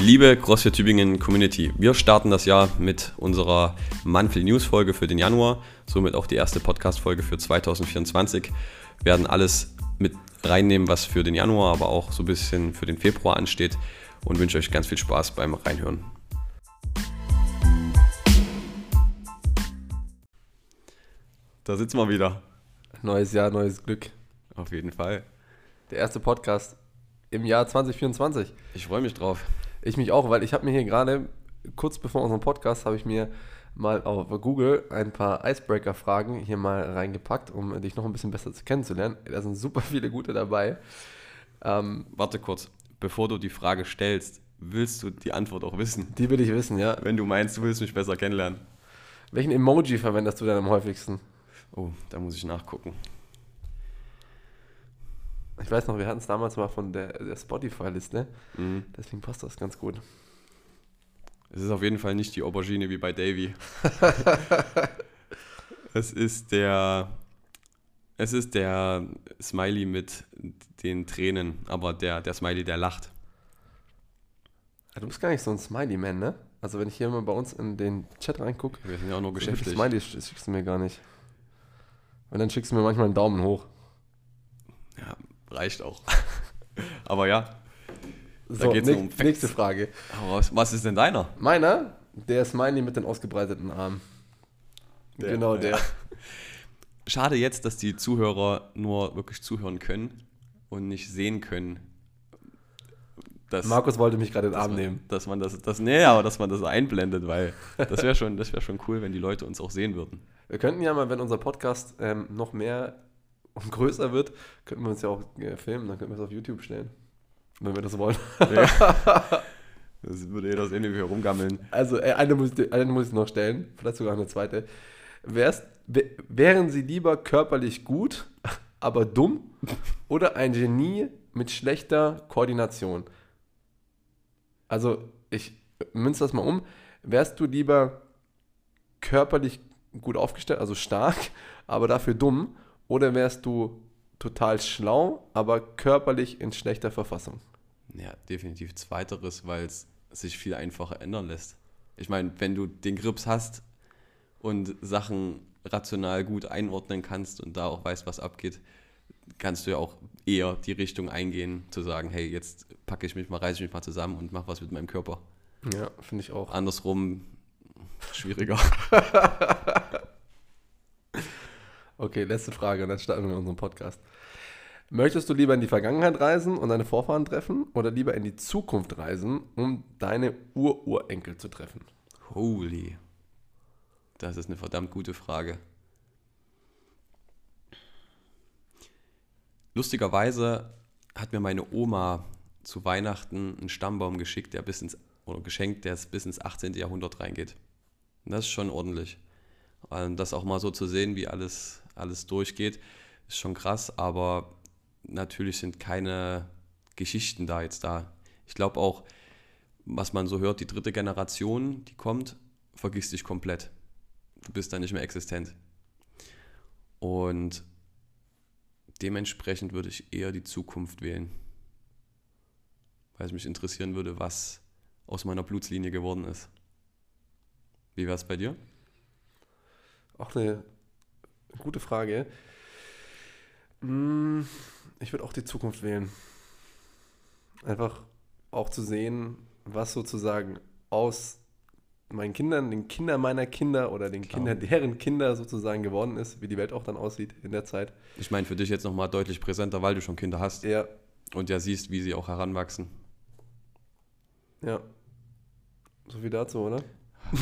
Liebe CrossFit Tübingen Community, wir starten das Jahr mit unserer Monthly News Folge für den Januar, somit auch die erste Podcast Folge für 2024. Wir werden alles mit reinnehmen, was für den Januar, aber auch so ein bisschen für den Februar ansteht und wünsche euch ganz viel Spaß beim Reinhören. Da sitzen wir wieder. Neues Jahr, neues Glück. Auf jeden Fall. Der erste Podcast im Jahr 2024. Ich freue mich drauf. Ich mich auch, weil ich habe mir hier gerade, kurz bevor unserem Podcast, habe ich mir mal auf Google ein paar Icebreaker-Fragen hier mal reingepackt, um dich noch ein bisschen besser kennenzulernen. Da sind super viele gute dabei. Ähm, Warte kurz, bevor du die Frage stellst, willst du die Antwort auch wissen? Die will ich wissen, ja. Wenn du meinst, du willst mich besser kennenlernen. Welchen Emoji verwendest du denn am häufigsten? Oh, da muss ich nachgucken. Ich weiß noch, wir hatten es damals mal von der, der Spotify-Liste. Mhm. Deswegen passt das ganz gut. Es ist auf jeden Fall nicht die Aubergine wie bei Davy. es ist der. Es ist der Smiley mit den Tränen, aber der, der Smiley, der lacht. Ja, du bist gar nicht so ein Smiley-Man, ne? Also wenn ich hier mal bei uns in den Chat reingucke. Wir sind ja auch nur geschäftlich. Smiley schickst du mir gar nicht. Und dann schickst du mir manchmal einen Daumen hoch. Ja, reicht auch. Aber ja. So, da geht's um nächste Frage. Was, was, ist denn deiner? Meiner? Der ist Smiley mit den ausgebreiteten Armen. Der, genau der. Ja. Schade jetzt, dass die Zuhörer nur wirklich zuhören können und nicht sehen können. Dass, Markus wollte mich gerade in den Arm man, nehmen. Dass man das, das, nee, aber dass man das einblendet, weil das wäre schon, wär schon cool, wenn die Leute uns auch sehen würden. Wir könnten ja mal, wenn unser Podcast ähm, noch mehr und größer wird, könnten wir uns ja auch äh, filmen, dann könnten wir es auf YouTube stellen. Wenn wir das wollen. Ja. Das würde jeder sehen, wie wir rumgammeln. Also äh, eine, muss, eine muss ich noch stellen, vielleicht sogar eine zweite. Wärst, wären Sie lieber körperlich gut, aber dumm oder ein Genie mit schlechter Koordination? Also ich münze das mal um. Wärst du lieber körperlich gut aufgestellt, also stark, aber dafür dumm? Oder wärst du total schlau, aber körperlich in schlechter Verfassung? Ja, definitiv zweiteres, weil es sich viel einfacher ändern lässt. Ich meine, wenn du den Grips hast und Sachen rational gut einordnen kannst und da auch weißt, was abgeht, kannst du ja auch eher die Richtung eingehen, zu sagen, hey, jetzt packe ich mich mal, reiße ich mich mal zusammen und mache was mit meinem Körper. Ja, finde ich auch. Andersrum schwieriger. okay, letzte Frage und dann starten wir unseren Podcast. Möchtest du lieber in die Vergangenheit reisen und deine Vorfahren treffen oder lieber in die Zukunft reisen, um deine Ururenkel zu treffen? Holy. Das ist eine verdammt gute Frage. Lustigerweise hat mir meine Oma zu Weihnachten einen Stammbaum geschickt, der bis ins, oder geschenkt, der bis ins 18. Jahrhundert reingeht. Und das ist schon ordentlich. Und das auch mal so zu sehen, wie alles, alles durchgeht, ist schon krass, aber natürlich sind keine Geschichten da jetzt da. Ich glaube auch, was man so hört, die dritte Generation, die kommt, vergisst dich komplett. Du bist da nicht mehr existent. Und dementsprechend würde ich eher die Zukunft wählen. Weil es mich interessieren würde, was aus meiner Blutslinie geworden ist. Wie wäre es bei dir? Auch eine gute Frage. Hm, ich würde auch die Zukunft wählen. Einfach auch zu sehen, was sozusagen aus meinen Kindern, den Kindern meiner Kinder oder den Klar. Kindern deren Kinder sozusagen geworden ist, wie die Welt auch dann aussieht in der Zeit. Ich meine, für dich jetzt nochmal deutlich präsenter, weil du schon Kinder hast. Ja. Und ja siehst, wie sie auch heranwachsen. Ja. So viel dazu, oder?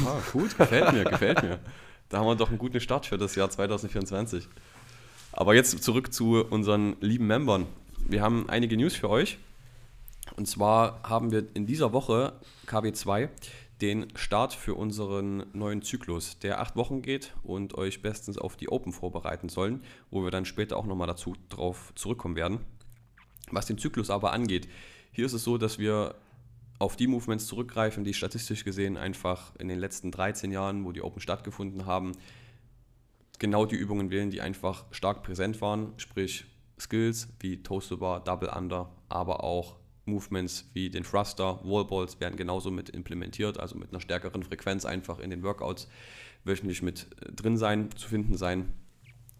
Ah, gut, gefällt mir, gefällt mir. Da haben wir doch einen guten Start für das Jahr 2024. Aber jetzt zurück zu unseren lieben Membern. Wir haben einige News für euch. Und zwar haben wir in dieser Woche KW2 den Start für unseren neuen Zyklus, der acht Wochen geht und euch bestens auf die Open vorbereiten sollen, wo wir dann später auch nochmal dazu drauf zurückkommen werden. Was den Zyklus aber angeht, hier ist es so, dass wir auf die Movements zurückgreifen, die statistisch gesehen einfach in den letzten 13 Jahren, wo die Open stattgefunden haben, genau die Übungen wählen, die einfach stark präsent waren, sprich Skills wie Toast to Bar, Double Under, aber auch Movements wie den Thruster, Wallballs werden genauso mit implementiert, also mit einer stärkeren Frequenz einfach in den Workouts wöchentlich mit äh, drin sein, zu finden sein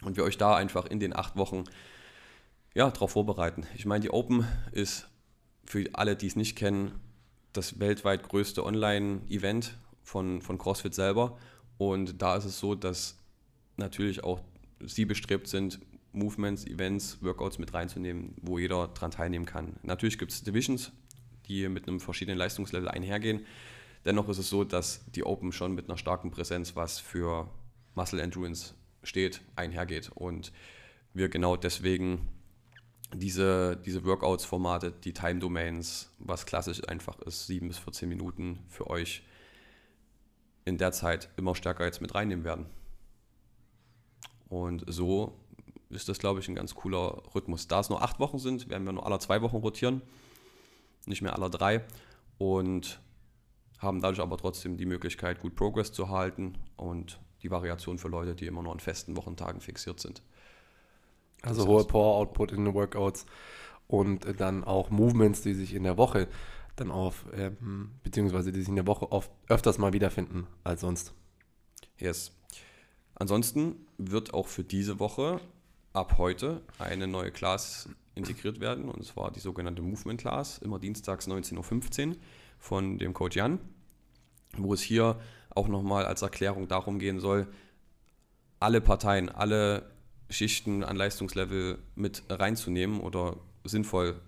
und wir euch da einfach in den acht Wochen ja, darauf vorbereiten. Ich meine, die Open ist für alle, die es nicht kennen, das weltweit größte Online-Event von, von CrossFit selber. Und da ist es so, dass natürlich auch sie bestrebt sind, Movements, Events, Workouts mit reinzunehmen, wo jeder daran teilnehmen kann. Natürlich gibt es Divisions, die mit einem verschiedenen Leistungslevel einhergehen. Dennoch ist es so, dass die Open schon mit einer starken Präsenz, was für Muscle Endurance steht, einhergeht. Und wir genau deswegen diese, diese Workouts-Formate, die Time-Domains, was klassisch einfach ist, 7 bis 14 Minuten für euch in der Zeit immer stärker jetzt mit reinnehmen werden. Und so ist das, glaube ich, ein ganz cooler Rhythmus. Da es nur acht Wochen sind, werden wir nur alle zwei Wochen rotieren, nicht mehr alle drei. Und haben dadurch aber trotzdem die Möglichkeit, gut Progress zu halten und die Variation für Leute, die immer nur an festen Wochentagen fixiert sind. Also hohe Power-Output in den Workouts und dann auch Movements, die sich in der Woche dann auf, ähm, beziehungsweise die sich in der Woche oft, öfters mal wiederfinden als sonst. Yes. Ansonsten wird auch für diese Woche ab heute eine neue Class integriert werden, und zwar die sogenannte Movement Class, immer dienstags 19.15 Uhr von dem Coach Jan, wo es hier auch nochmal als Erklärung darum gehen soll, alle Parteien, alle Schichten an Leistungslevel mit reinzunehmen oder sinnvoll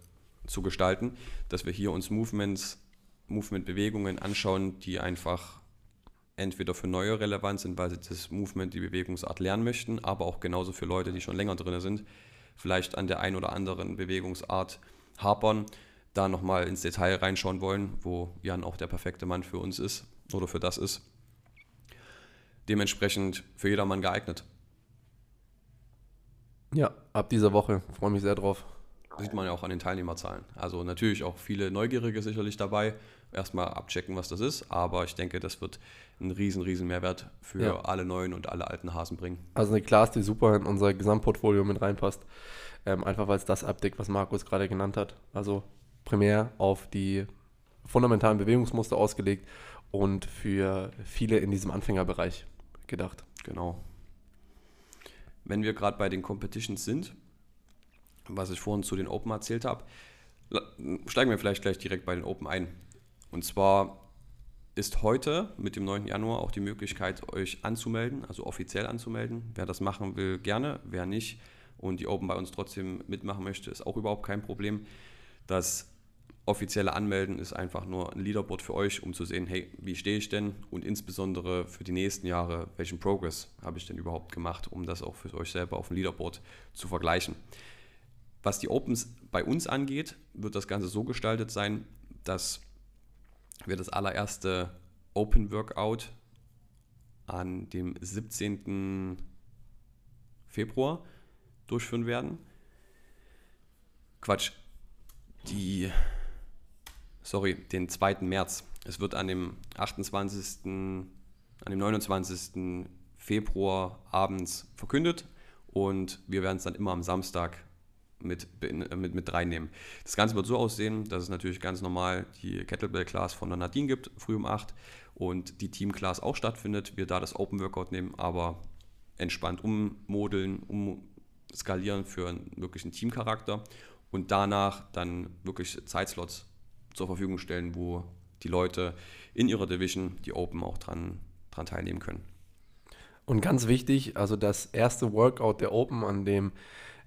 zu gestalten, dass wir hier uns Movements, Movement-Bewegungen anschauen, die einfach entweder für neue relevant sind, weil sie das Movement, die Bewegungsart lernen möchten, aber auch genauso für Leute, die schon länger drin sind, vielleicht an der einen oder anderen Bewegungsart hapern, da nochmal ins Detail reinschauen wollen, wo Jan auch der perfekte Mann für uns ist oder für das ist. Dementsprechend für jedermann geeignet. Ja, ab dieser Woche. Freue mich sehr drauf. Sieht man ja auch an den Teilnehmerzahlen. Also natürlich auch viele Neugierige sicherlich dabei. Erstmal abchecken, was das ist. Aber ich denke, das wird einen riesen, riesen Mehrwert für ja. alle neuen und alle alten Hasen bringen. Also eine Class, die super in unser Gesamtportfolio mit reinpasst. Ähm, einfach weil es das abdeckt, was Markus gerade genannt hat. Also primär auf die fundamentalen Bewegungsmuster ausgelegt und für viele in diesem Anfängerbereich gedacht. Genau wenn wir gerade bei den Competitions sind, was ich vorhin zu den Open erzählt habe, steigen wir vielleicht gleich direkt bei den Open ein. Und zwar ist heute mit dem 9. Januar auch die Möglichkeit, euch anzumelden, also offiziell anzumelden. Wer das machen will, gerne. Wer nicht und die Open bei uns trotzdem mitmachen möchte, ist auch überhaupt kein Problem. Das offizielle Anmelden ist einfach nur ein Leaderboard für euch, um zu sehen, hey, wie stehe ich denn und insbesondere für die nächsten Jahre, welchen Progress habe ich denn überhaupt gemacht, um das auch für euch selber auf dem Leaderboard zu vergleichen. Was die Opens bei uns angeht, wird das Ganze so gestaltet sein, dass wir das allererste Open Workout an dem 17. Februar durchführen werden. Quatsch, die sorry, den 2. März. Es wird an dem 28., an dem 29. Februar abends verkündet und wir werden es dann immer am Samstag mit, mit, mit reinnehmen. Das Ganze wird so aussehen, dass es natürlich ganz normal die Kettlebell-Class von der Nadine gibt, früh um 8 und die Team-Class auch stattfindet. Wir da das Open Workout nehmen, aber entspannt ummodeln, umskalieren für einen wirklichen Teamcharakter und danach dann wirklich Zeitslots zur Verfügung stellen, wo die Leute in ihrer Division, die Open, auch dran, dran teilnehmen können. Und ganz wichtig, also das erste Workout der Open an dem,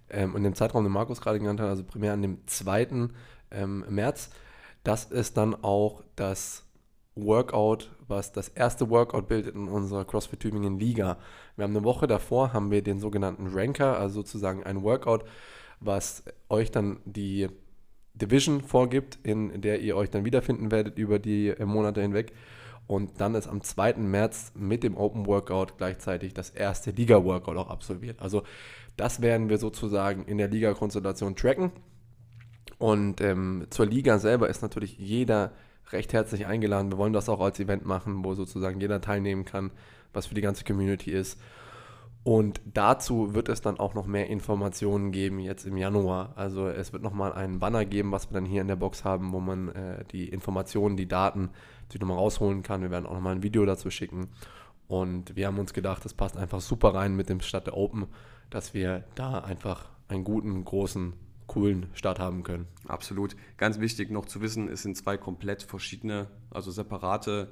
ähm, in dem Zeitraum, den Markus gerade genannt hat, also primär an dem 2. Ähm, März, das ist dann auch das Workout, was das erste Workout bildet in unserer CrossFit Tübingen Liga. Wir haben eine Woche davor, haben wir den sogenannten Ranker, also sozusagen ein Workout, was euch dann die Division vorgibt, in der ihr euch dann wiederfinden werdet über die äh, Monate hinweg. Und dann ist am 2. März mit dem Open Workout gleichzeitig das erste Liga-Workout auch absolviert. Also das werden wir sozusagen in der Liga-Konstellation tracken. Und ähm, zur Liga selber ist natürlich jeder recht herzlich eingeladen. Wir wollen das auch als Event machen, wo sozusagen jeder teilnehmen kann, was für die ganze Community ist. Und dazu wird es dann auch noch mehr Informationen geben jetzt im Januar. Also es wird nochmal einen Banner geben, was wir dann hier in der Box haben, wo man äh, die Informationen, die Daten sich nochmal rausholen kann. Wir werden auch nochmal ein Video dazu schicken. Und wir haben uns gedacht, das passt einfach super rein mit dem Start der Open, dass wir da einfach einen guten, großen, coolen Start haben können. Absolut. Ganz wichtig noch zu wissen, es sind zwei komplett verschiedene, also separate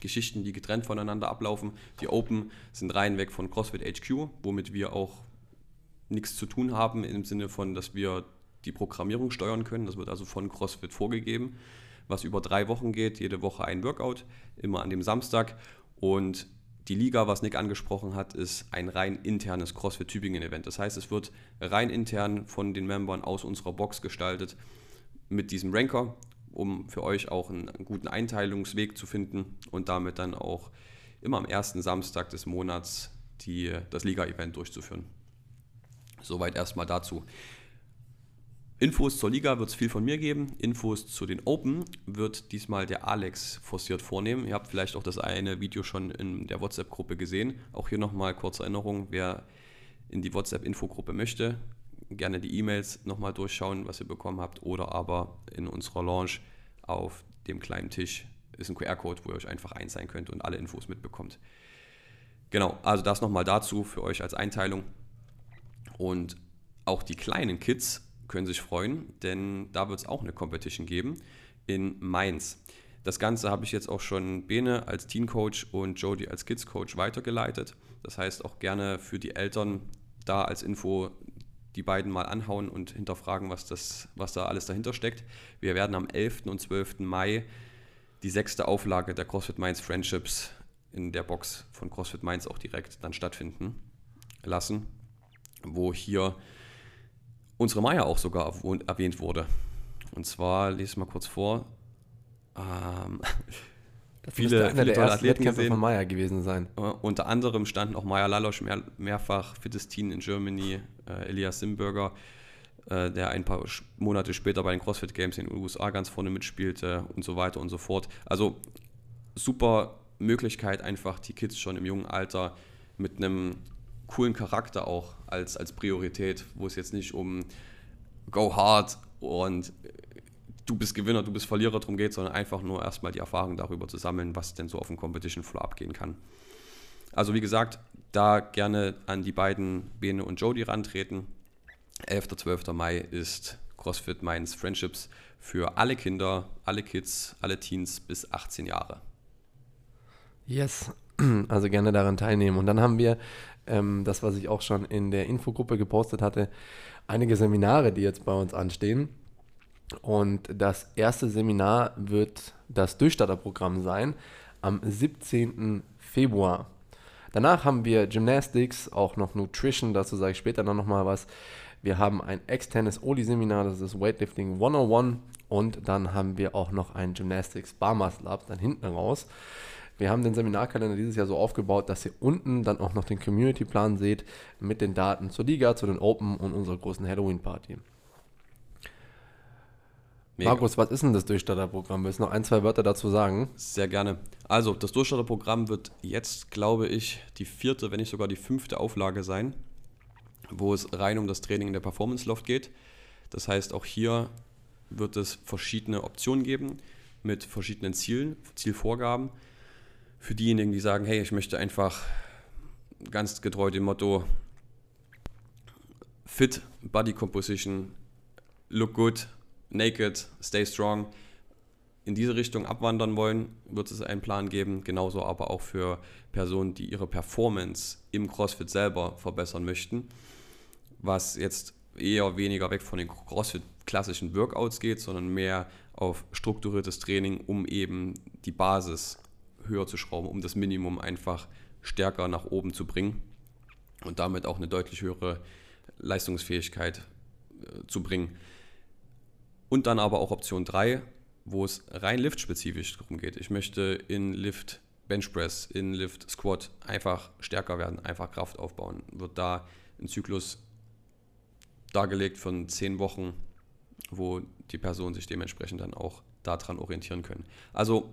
Geschichten, die getrennt voneinander ablaufen. Die Open sind rein weg von CrossFit HQ, womit wir auch nichts zu tun haben im Sinne von, dass wir die Programmierung steuern können. Das wird also von CrossFit vorgegeben, was über drei Wochen geht, jede Woche ein Workout, immer an dem Samstag. Und die Liga, was Nick angesprochen hat, ist ein rein internes CrossFit Tübingen Event. Das heißt, es wird rein intern von den Membern aus unserer Box gestaltet mit diesem Ranker um für euch auch einen, guten Einteilungsweg zu finden und damit dann auch immer am ersten Samstag des Monats die, das Liga-Event durchzuführen. Soweit erstmal dazu. Infos zur Liga wird es viel von mir geben. Infos zu den Open wird diesmal der Alex forciert vornehmen. Ihr habt vielleicht auch das eine Video schon in der WhatsApp-Gruppe gesehen. Auch hier nochmal kurze Erinnerung, wer in die WhatsApp-Infogruppe möchte, gerne die E-Mails nochmal durchschauen, was ihr bekommen habt, oder aber in unserer Launch auf dem kleinen Tisch ist ein QR-Code, wo ihr euch einfach einsehen könnt und alle Infos mitbekommt. Genau, also das nochmal dazu für euch als Einteilung. Und auch die kleinen Kids können sich freuen, denn da wird es auch eine Competition geben in Mainz. Das Ganze habe ich jetzt auch schon Bene als Teen Coach und Jody als Kids Coach weitergeleitet. Das heißt auch gerne für die Eltern da als Info die beiden mal anhauen und hinterfragen, was, das, was da alles dahinter steckt. Wir werden am 11. und 12. Mai die sechste Auflage der CrossFit Mainz Friendships in der Box von CrossFit Mainz auch direkt dann stattfinden lassen, wo hier unsere Maya auch sogar erwähnt wurde. Und zwar, lese mal kurz vor. Ähm, viele, viele tolle Athleten gesehen. von Maya gewesen sein. Uh, unter anderem standen auch Maya Lalosch mehr, mehrfach fittes Teen in Germany, äh, Elias Simberger, äh, der ein paar Monate später bei den CrossFit Games in den USA ganz vorne mitspielte und so weiter und so fort. Also super Möglichkeit, einfach die Kids schon im jungen Alter mit einem coolen Charakter auch als, als Priorität, wo es jetzt nicht um Go Hard und du bist Gewinner, du bist Verlierer darum geht, sondern einfach nur erstmal die Erfahrung darüber zu sammeln, was denn so auf dem Competition Floor abgehen kann. Also wie gesagt, da gerne an die beiden Bene und Jody rantreten. 11. 12. Mai ist CrossFit Mainz Friendships für alle Kinder, alle Kids, alle Teens bis 18 Jahre. Yes, also gerne daran teilnehmen. Und dann haben wir ähm, das, was ich auch schon in der Infogruppe gepostet hatte, einige Seminare, die jetzt bei uns anstehen. Und das erste Seminar wird das Durchstarterprogramm sein am 17. Februar. Danach haben wir Gymnastics, auch noch Nutrition, dazu sage ich später noch mal was. Wir haben ein externes Oli-Seminar, das ist Weightlifting 101 und dann haben wir auch noch ein Gymnastics Bar Muscle Up dann hinten raus. Wir haben den Seminarkalender dieses Jahr so aufgebaut, dass ihr unten dann auch noch den Community-Plan seht mit den Daten zur Liga, zu den Open und unserer großen Halloween-Party. Mega. Markus, was ist denn das Durchstarterprogramm? Willst du noch ein, zwei Wörter dazu sagen? Sehr gerne. Also, das Durchstarterprogramm wird jetzt, glaube ich, die vierte, wenn nicht sogar die fünfte Auflage sein, wo es rein um das Training in der Performance Loft geht. Das heißt, auch hier wird es verschiedene Optionen geben mit verschiedenen Zielen, Zielvorgaben. Für diejenigen, die sagen, hey, ich möchte einfach ganz getreu dem Motto Fit, Body Composition, Look Good, Naked, Stay Strong in diese Richtung abwandern wollen, wird es einen Plan geben. Genauso aber auch für Personen, die ihre Performance im CrossFit selber verbessern möchten. Was jetzt eher weniger weg von den CrossFit-klassischen Workouts geht, sondern mehr auf strukturiertes Training, um eben die Basis höher zu schrauben, um das Minimum einfach stärker nach oben zu bringen und damit auch eine deutlich höhere Leistungsfähigkeit äh, zu bringen. Und dann aber auch Option 3, wo es rein Lift-spezifisch darum geht. Ich möchte in Lift Benchpress, in Lift Squat einfach stärker werden, einfach Kraft aufbauen. Wird da ein Zyklus dargelegt von 10 Wochen, wo die Personen sich dementsprechend dann auch daran orientieren können. Also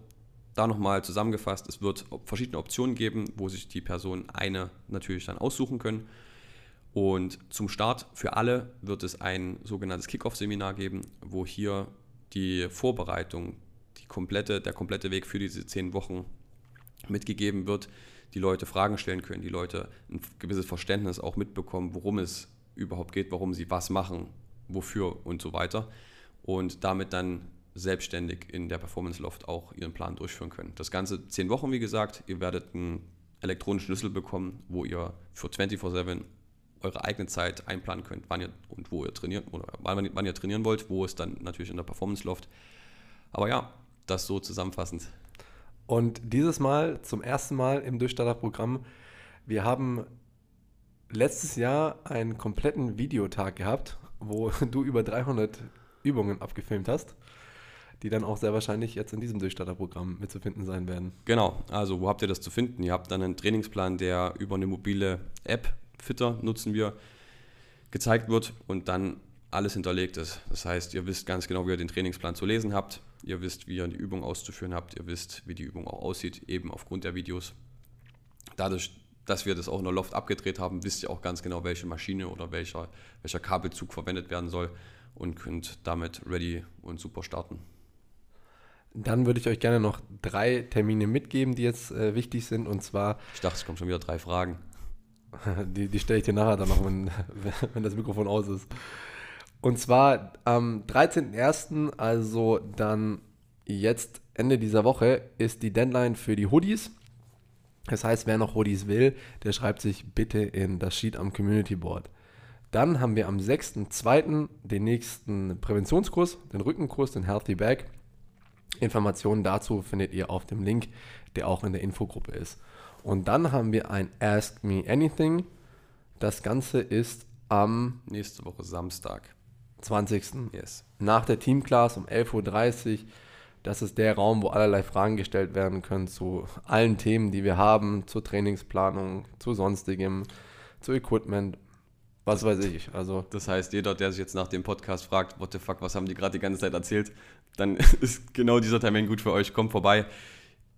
da nochmal zusammengefasst, es wird verschiedene Optionen geben, wo sich die Personen eine natürlich dann aussuchen können. Und zum Start für alle wird es ein sogenanntes Kickoff-Seminar geben, wo hier die Vorbereitung, die komplette, der komplette Weg für diese zehn Wochen mitgegeben wird, die Leute Fragen stellen können, die Leute ein gewisses Verständnis auch mitbekommen, worum es überhaupt geht, warum sie was machen, wofür und so weiter. Und damit dann selbstständig in der Performance Loft auch ihren Plan durchführen können. Das Ganze zehn Wochen, wie gesagt. Ihr werdet einen elektronischen Schlüssel bekommen, wo ihr für 24-7 eure eigene Zeit einplanen könnt, wann ihr und wo ihr trainiert oder wann, wann ihr trainieren wollt, wo es dann natürlich in der Performance Loft. Aber ja, das so zusammenfassend. Und dieses Mal zum ersten Mal im Durchstarter-Programm, wir haben letztes Jahr einen kompletten Videotag gehabt, wo du über 300 Übungen abgefilmt hast, die dann auch sehr wahrscheinlich jetzt in diesem Durchstarterprogramm mitzufinden sein werden. Genau, also wo habt ihr das zu finden? Ihr habt dann einen Trainingsplan, der über eine mobile App, Fitter nutzen wir, gezeigt wird und dann alles hinterlegt ist. Das heißt, ihr wisst ganz genau, wie ihr den Trainingsplan zu lesen habt, ihr wisst, wie ihr die Übung auszuführen habt, ihr wisst, wie die Übung auch aussieht, eben aufgrund der Videos. Dadurch dass wir das auch in der Loft abgedreht haben, wisst ihr auch ganz genau, welche Maschine oder welcher, welcher Kabelzug verwendet werden soll und könnt damit ready und super starten. Dann würde ich euch gerne noch drei Termine mitgeben, die jetzt äh, wichtig sind. Und zwar. Ich dachte, es kommen schon wieder drei Fragen. Die, die stelle ich dir nachher dann noch, wenn, wenn das Mikrofon aus ist. Und zwar am 13.01., also dann jetzt Ende dieser Woche, ist die Deadline für die Hoodies. Das heißt, wer noch Hoodies will, der schreibt sich bitte in das Sheet am Community Board. Dann haben wir am 6.2. den nächsten Präventionskurs, den Rückenkurs, den Healthy Bag. Informationen dazu findet ihr auf dem Link, der auch in der Infogruppe ist. Und dann haben wir ein Ask Me Anything. Das Ganze ist am nächste Woche Samstag. 20. Yes. Nach der Teamclass um 11.30 Uhr das ist der Raum, wo allerlei Fragen gestellt werden können zu allen Themen, die wir haben, zur Trainingsplanung, zu sonstigem, zu Equipment, was weiß ich. Also das heißt, jeder, der sich jetzt nach dem Podcast fragt, what the fuck, was haben die gerade die ganze Zeit erzählt, dann ist genau dieser Termin gut für euch. Kommt vorbei.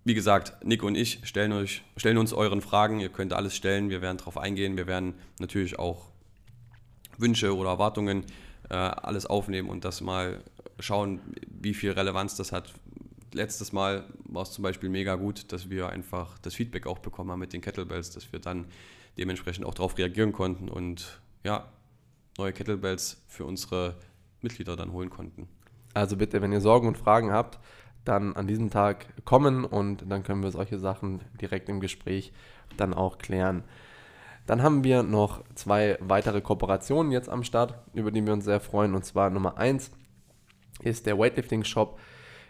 Wie gesagt, Nick und ich stellen, euch, stellen uns euren Fragen. Ihr könnt alles stellen. Wir werden darauf eingehen. Wir werden natürlich auch Wünsche oder Erwartungen äh, alles aufnehmen und das mal schauen, wie viel Relevanz das hat. Letztes Mal war es zum Beispiel mega gut, dass wir einfach das Feedback auch bekommen haben mit den Kettlebells, dass wir dann dementsprechend auch darauf reagieren konnten und ja, neue Kettlebells für unsere Mitglieder dann holen konnten. Also bitte, wenn ihr Sorgen und Fragen habt, dann an diesem Tag kommen und dann können wir solche Sachen direkt im Gespräch dann auch klären. Dann haben wir noch zwei weitere Kooperationen jetzt am Start, über die wir uns sehr freuen. Und zwar Nummer eins ist der Weightlifting Shop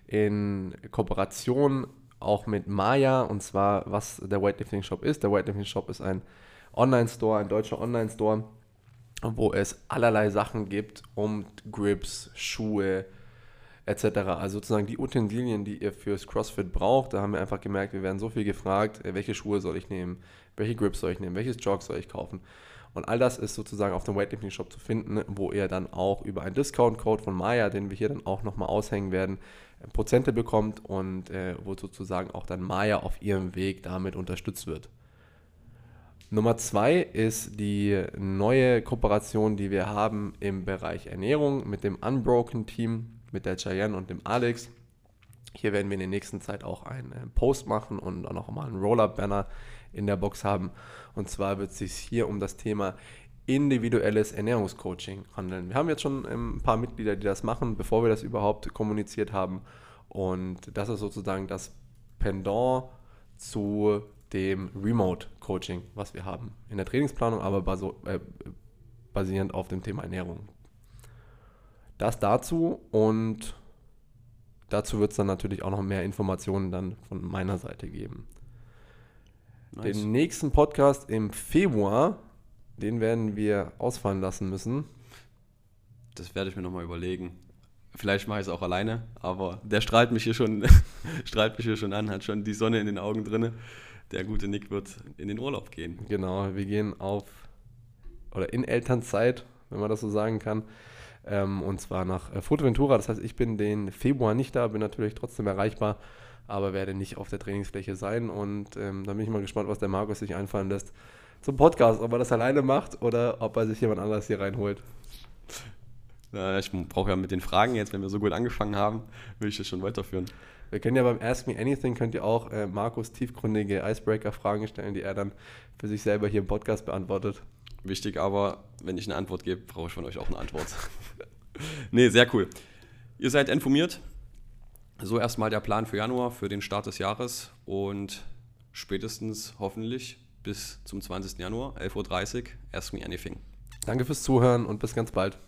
in Kooperation auch mit Maya. Und zwar, was der Weightlifting Shop ist. Der Weightlifting Shop ist ein Online-Store, ein deutscher Online-Store, wo es allerlei Sachen gibt um Grips, Schuhe, etc. Also sozusagen die Utensilien, die ihr fürs CrossFit braucht. Da haben wir einfach gemerkt, wir werden so viel gefragt, äh, welche Schuhe soll ich nehmen, welche Grips soll ich nehmen, welches Jog soll ich kaufen. Und all das ist sozusagen auf dem Weightlifting Shop zu finden, wo ihr dann auch über einen Discount-Code von Maya, den wir hier dann auch nochmal aushängen werden, äh, Prozente bekommt und äh, wo sozusagen auch dann Maya auf ihrem Weg damit unterstützt wird. Nummer zwei ist die neue Kooperation, die wir haben im Bereich Ernährung mit dem Unbroken Team, mit der Cheyenne und dem Alex. Hier werden wir in der nächsten Zeit auch einen äh, Post machen und auch noch mal einen Roll-Up-Banner in der Box haben. Und zwar wird es sich hier um das Thema individuelles Ernährungscoaching handeln. Wir haben jetzt schon ähm, ein paar Mitglieder, die das machen, bevor wir das überhaupt kommuniziert haben. Und das ist sozusagen das Pendant zu dem Remote-Coaching, was wir haben in der Trainingsplanung, aber äh, basierend auf dem Thema Ernährung. Das dazu und dazu wird es dann natürlich auch noch mehr Informationen dann von meiner Seite geben. Nice. Den nächsten Podcast im Februar, den werden wir ausfallen lassen müssen. Das werde ich mir nochmal überlegen. Vielleicht mache ich es auch alleine, aber der strahlt mich hier schon, strahlt mich hier schon an, hat schon die Sonne in den Augen drin. Der gute Nick wird in den Urlaub gehen. Genau, wir gehen auf oder in Elternzeit, wenn man das so sagen kann. Ähm, und zwar nach äh, Fuerteventura. Das heißt, ich bin den Februar nicht da, bin natürlich trotzdem erreichbar aber werde nicht auf der Trainingsfläche sein. Und ähm, da bin ich mal gespannt, was der Markus sich einfallen lässt zum Podcast, ob er das alleine macht oder ob er sich jemand anderes hier reinholt. Na, ich brauche ja mit den Fragen jetzt, wenn wir so gut angefangen haben, will ich das schon weiterführen. Wir können ja beim Ask Me Anything, könnt ihr auch äh, Markus tiefgründige Icebreaker-Fragen stellen, die er dann für sich selber hier im Podcast beantwortet. Wichtig aber, wenn ich eine Antwort gebe, brauche ich von euch auch eine Antwort. nee, sehr cool. Ihr seid informiert. So erstmal der Plan für Januar, für den Start des Jahres und spätestens hoffentlich bis zum 20. Januar, 11.30 Uhr, Ask Me Anything. Danke fürs Zuhören und bis ganz bald.